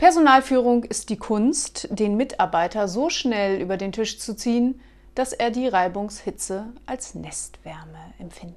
Personalführung ist die Kunst, den Mitarbeiter so schnell über den Tisch zu ziehen, dass er die Reibungshitze als Nestwärme empfindet.